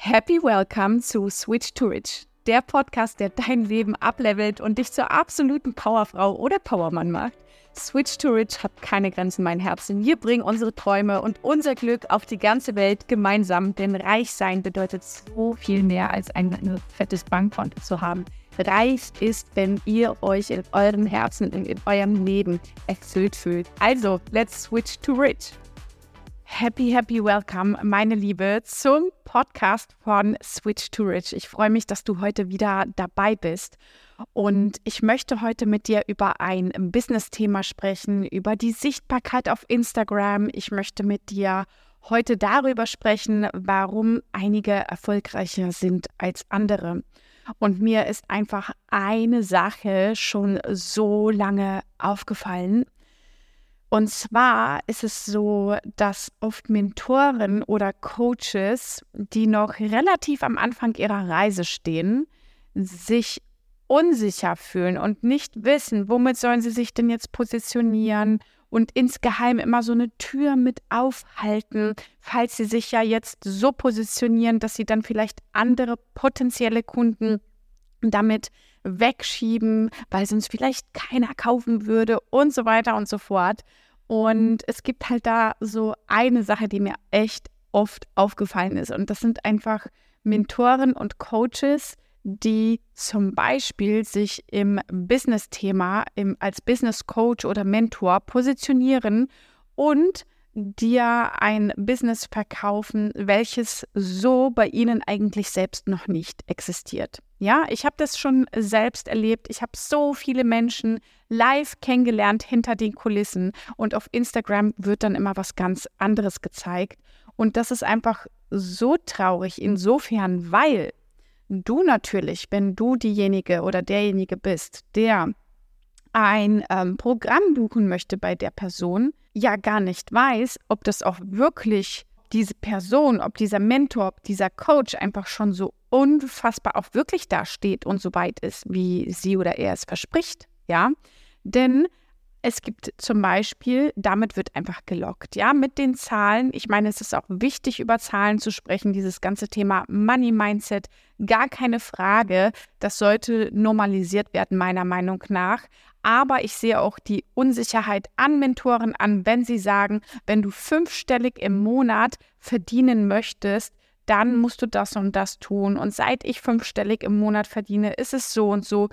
Happy Welcome zu Switch to Rich, der Podcast, der dein Leben ablevelt und dich zur absoluten Powerfrau oder Powermann macht. Switch to Rich hat keine Grenzen, mein Herzen. Wir bringen unsere Träume und unser Glück auf die ganze Welt gemeinsam, denn reich sein bedeutet so viel mehr als ein fettes Bankkonto zu haben. Reich ist, wenn ihr euch in euren Herzen und in eurem Leben erfüllt fühlt. Also, let's switch to rich. Happy, happy welcome, meine Liebe, zum Podcast von Switch to Rich. Ich freue mich, dass du heute wieder dabei bist. Und ich möchte heute mit dir über ein Business-Thema sprechen, über die Sichtbarkeit auf Instagram. Ich möchte mit dir heute darüber sprechen, warum einige erfolgreicher sind als andere. Und mir ist einfach eine Sache schon so lange aufgefallen. Und zwar ist es so, dass oft Mentoren oder Coaches, die noch relativ am Anfang ihrer Reise stehen, sich unsicher fühlen und nicht wissen, womit sollen sie sich denn jetzt positionieren und insgeheim immer so eine Tür mit aufhalten, falls sie sich ja jetzt so positionieren, dass sie dann vielleicht andere potenzielle Kunden damit wegschieben, weil sonst vielleicht keiner kaufen würde und so weiter und so fort. Und es gibt halt da so eine Sache, die mir echt oft aufgefallen ist. Und das sind einfach Mentoren und Coaches, die zum Beispiel sich im Business-Thema als Business Coach oder Mentor positionieren und dir ein Business verkaufen, welches so bei ihnen eigentlich selbst noch nicht existiert. Ja, ich habe das schon selbst erlebt. Ich habe so viele Menschen live kennengelernt hinter den Kulissen und auf Instagram wird dann immer was ganz anderes gezeigt. Und das ist einfach so traurig insofern, weil du natürlich, wenn du diejenige oder derjenige bist, der ein ähm, Programm buchen möchte bei der Person, ja gar nicht weiß, ob das auch wirklich diese Person, ob dieser Mentor, ob dieser Coach einfach schon so unfassbar auch wirklich dasteht und so weit ist, wie sie oder er es verspricht. Ja, denn es gibt zum Beispiel, damit wird einfach gelockt, ja, mit den Zahlen. Ich meine, es ist auch wichtig, über Zahlen zu sprechen, dieses ganze Thema Money Mindset, gar keine Frage. Das sollte normalisiert werden, meiner Meinung nach. Aber ich sehe auch die Unsicherheit an Mentoren an, wenn sie sagen, wenn du fünfstellig im Monat verdienen möchtest, dann musst du das und das tun. Und seit ich fünfstellig im Monat verdiene, ist es so und so.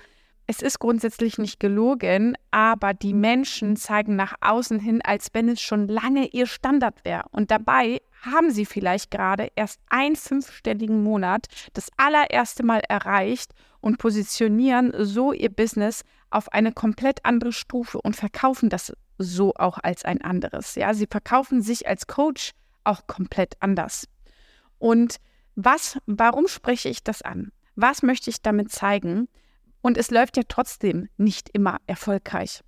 Es ist grundsätzlich nicht gelogen, aber die Menschen zeigen nach außen hin, als wenn es schon lange ihr Standard wäre. Und dabei haben sie vielleicht gerade erst einen fünfstelligen Monat das allererste Mal erreicht und positionieren so ihr Business auf eine komplett andere Stufe und verkaufen das so auch als ein anderes. Ja, sie verkaufen sich als Coach auch komplett anders. Und was, warum spreche ich das an? Was möchte ich damit zeigen? Und es läuft ja trotzdem nicht immer erfolgreich,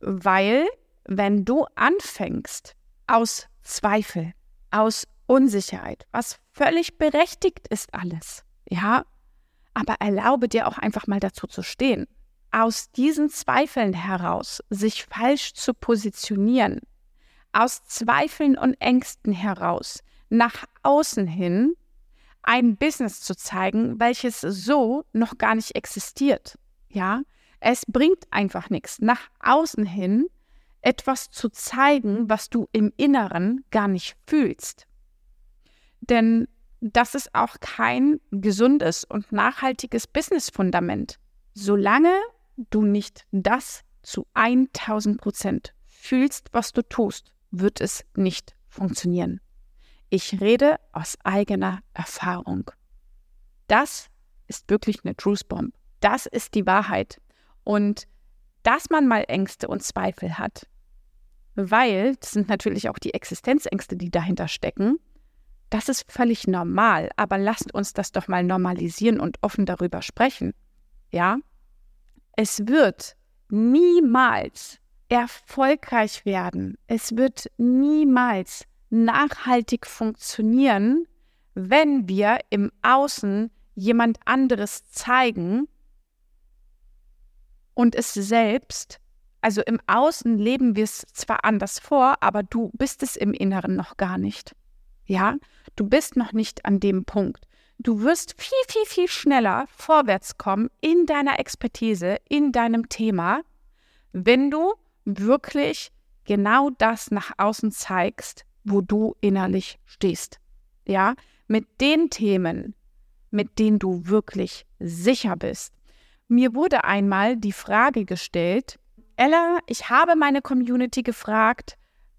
weil wenn du anfängst aus Zweifel, aus Unsicherheit, was völlig berechtigt ist alles, ja, aber erlaube dir auch einfach mal dazu zu stehen aus diesen Zweifeln heraus sich falsch zu positionieren, aus Zweifeln und Ängsten heraus nach außen hin ein Business zu zeigen, welches so noch gar nicht existiert. Ja, es bringt einfach nichts, nach außen hin etwas zu zeigen, was du im Inneren gar nicht fühlst. Denn das ist auch kein gesundes und nachhaltiges Business-Fundament. Solange du nicht das zu 1000 Prozent fühlst, was du tust, wird es nicht funktionieren. Ich rede aus eigener Erfahrung. Das ist wirklich eine Truth Bomb. Das ist die Wahrheit. Und dass man mal Ängste und Zweifel hat, weil das sind natürlich auch die Existenzängste, die dahinter stecken, das ist völlig normal. Aber lasst uns das doch mal normalisieren und offen darüber sprechen. Ja? Es wird niemals erfolgreich werden. Es wird niemals nachhaltig funktionieren, wenn wir im Außen jemand anderes zeigen und es selbst, also im Außen leben wir es zwar anders vor, aber du bist es im Inneren noch gar nicht. Ja, du bist noch nicht an dem Punkt. du wirst viel, viel, viel schneller vorwärts kommen in deiner Expertise, in deinem Thema, wenn du wirklich genau das nach außen zeigst, wo du innerlich stehst. Ja, mit den Themen, mit denen du wirklich sicher bist. Mir wurde einmal die Frage gestellt, Ella, ich habe meine Community gefragt,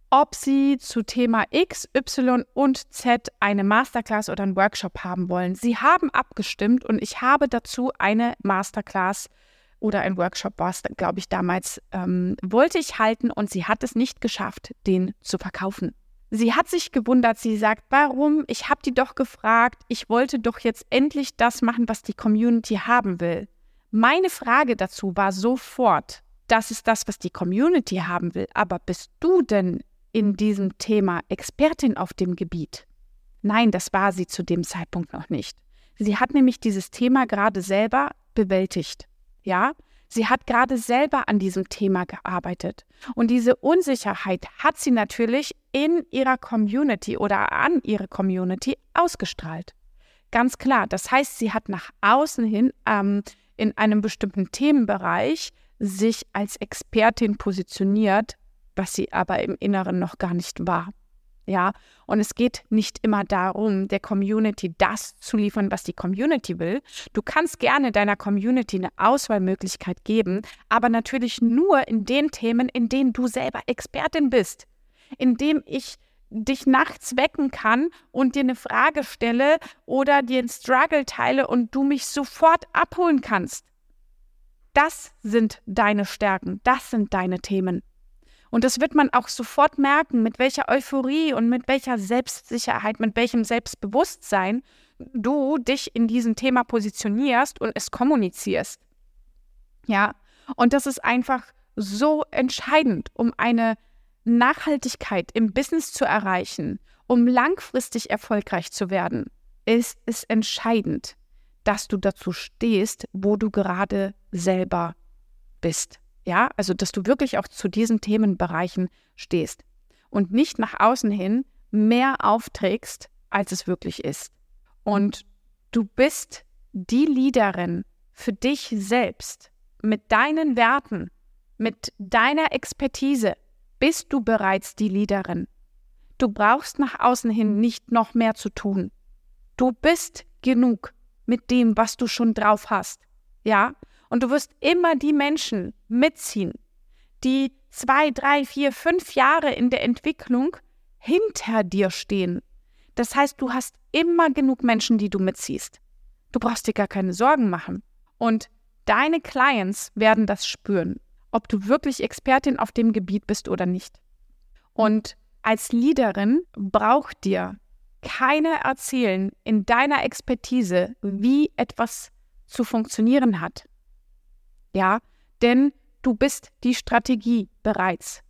ob sie zu Thema X, Y und Z eine Masterclass oder einen Workshop haben wollen. Sie haben abgestimmt und ich habe dazu eine Masterclass oder ein Workshop war glaube ich, damals, ähm, wollte ich halten und sie hat es nicht geschafft, den zu verkaufen. Sie hat sich gewundert, sie sagt, warum? Ich habe die doch gefragt, ich wollte doch jetzt endlich das machen, was die Community haben will. Meine Frage dazu war sofort, das ist das, was die Community haben will, aber bist du denn in diesem Thema Expertin auf dem Gebiet? Nein, das war sie zu dem Zeitpunkt noch nicht. Sie hat nämlich dieses Thema gerade selber bewältigt. Ja, sie hat gerade selber an diesem Thema gearbeitet. Und diese Unsicherheit hat sie natürlich in ihrer Community oder an ihre Community ausgestrahlt. Ganz klar. Das heißt, sie hat nach außen hin ähm, in einem bestimmten Themenbereich sich als Expertin positioniert, was sie aber im Inneren noch gar nicht war. Ja, und es geht nicht immer darum, der Community das zu liefern, was die Community will. Du kannst gerne deiner Community eine Auswahlmöglichkeit geben, aber natürlich nur in den Themen, in denen du selber Expertin bist. Indem ich dich nachts wecken kann und dir eine Frage stelle oder dir einen Struggle teile und du mich sofort abholen kannst. Das sind deine Stärken, das sind deine Themen. Und das wird man auch sofort merken, mit welcher Euphorie und mit welcher Selbstsicherheit, mit welchem Selbstbewusstsein du dich in diesem Thema positionierst und es kommunizierst. Ja, und das ist einfach so entscheidend, um eine Nachhaltigkeit im Business zu erreichen, um langfristig erfolgreich zu werden, ist es entscheidend, dass du dazu stehst, wo du gerade selber bist. Ja, also dass du wirklich auch zu diesen Themenbereichen stehst und nicht nach außen hin mehr aufträgst, als es wirklich ist. Und du bist die Leaderin für dich selbst mit deinen Werten, mit deiner Expertise bist du bereits die Leaderin. Du brauchst nach außen hin nicht noch mehr zu tun. Du bist genug mit dem, was du schon drauf hast. Ja, und du wirst immer die Menschen mitziehen, die zwei, drei, vier, fünf Jahre in der Entwicklung hinter dir stehen. Das heißt, du hast immer genug Menschen, die du mitziehst. Du brauchst dir gar keine Sorgen machen. Und deine Clients werden das spüren, ob du wirklich Expertin auf dem Gebiet bist oder nicht. Und als Leaderin braucht dir keiner erzählen in deiner Expertise, wie etwas zu funktionieren hat. Ja, denn du bist die Strategie bereits.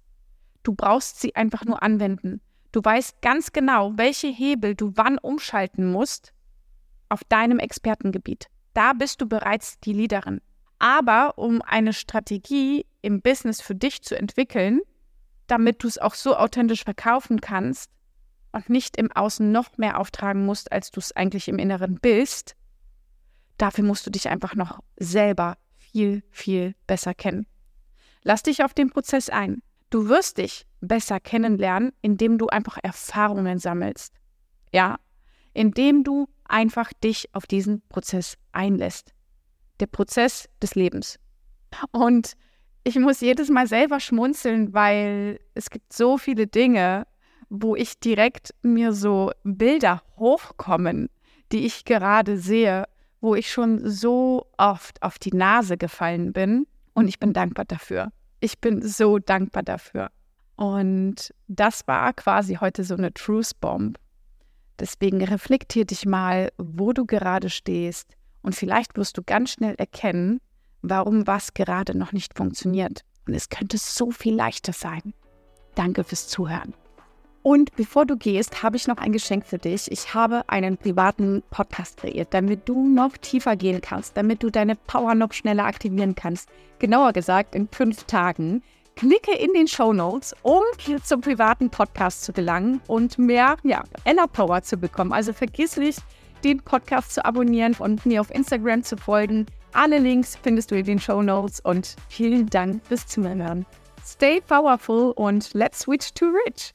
Du brauchst sie einfach nur anwenden. Du weißt ganz genau, welche Hebel du wann umschalten musst auf deinem Expertengebiet. Da bist du bereits die Leaderin. Aber um eine Strategie im Business für dich zu entwickeln, damit du es auch so authentisch verkaufen kannst und nicht im Außen noch mehr auftragen musst, als du es eigentlich im Inneren bist, dafür musst du dich einfach noch selber viel, viel besser kennen. Lass dich auf den Prozess ein. Du wirst dich besser kennenlernen, indem du einfach Erfahrungen sammelst. Ja, indem du einfach dich auf diesen Prozess einlässt. Der Prozess des Lebens. Und ich muss jedes Mal selber schmunzeln, weil es gibt so viele Dinge, wo ich direkt mir so Bilder hochkommen, die ich gerade sehe wo ich schon so oft auf die Nase gefallen bin. Und ich bin dankbar dafür. Ich bin so dankbar dafür. Und das war quasi heute so eine Truth Bomb. Deswegen reflektier dich mal, wo du gerade stehst. Und vielleicht wirst du ganz schnell erkennen, warum was gerade noch nicht funktioniert. Und es könnte so viel leichter sein. Danke fürs Zuhören. Und bevor du gehst, habe ich noch ein Geschenk für dich. Ich habe einen privaten Podcast kreiert, damit du noch tiefer gehen kannst, damit du deine Power noch schneller aktivieren kannst. Genauer gesagt, in fünf Tagen. Klicke in den Show Notes, um zum privaten Podcast zu gelangen und mehr ja, Inner Power zu bekommen. Also vergiss nicht, den Podcast zu abonnieren und mir auf Instagram zu folgen. Alle Links findest du in den Show Notes und vielen Dank fürs Zuhören. Stay powerful und let's switch to rich.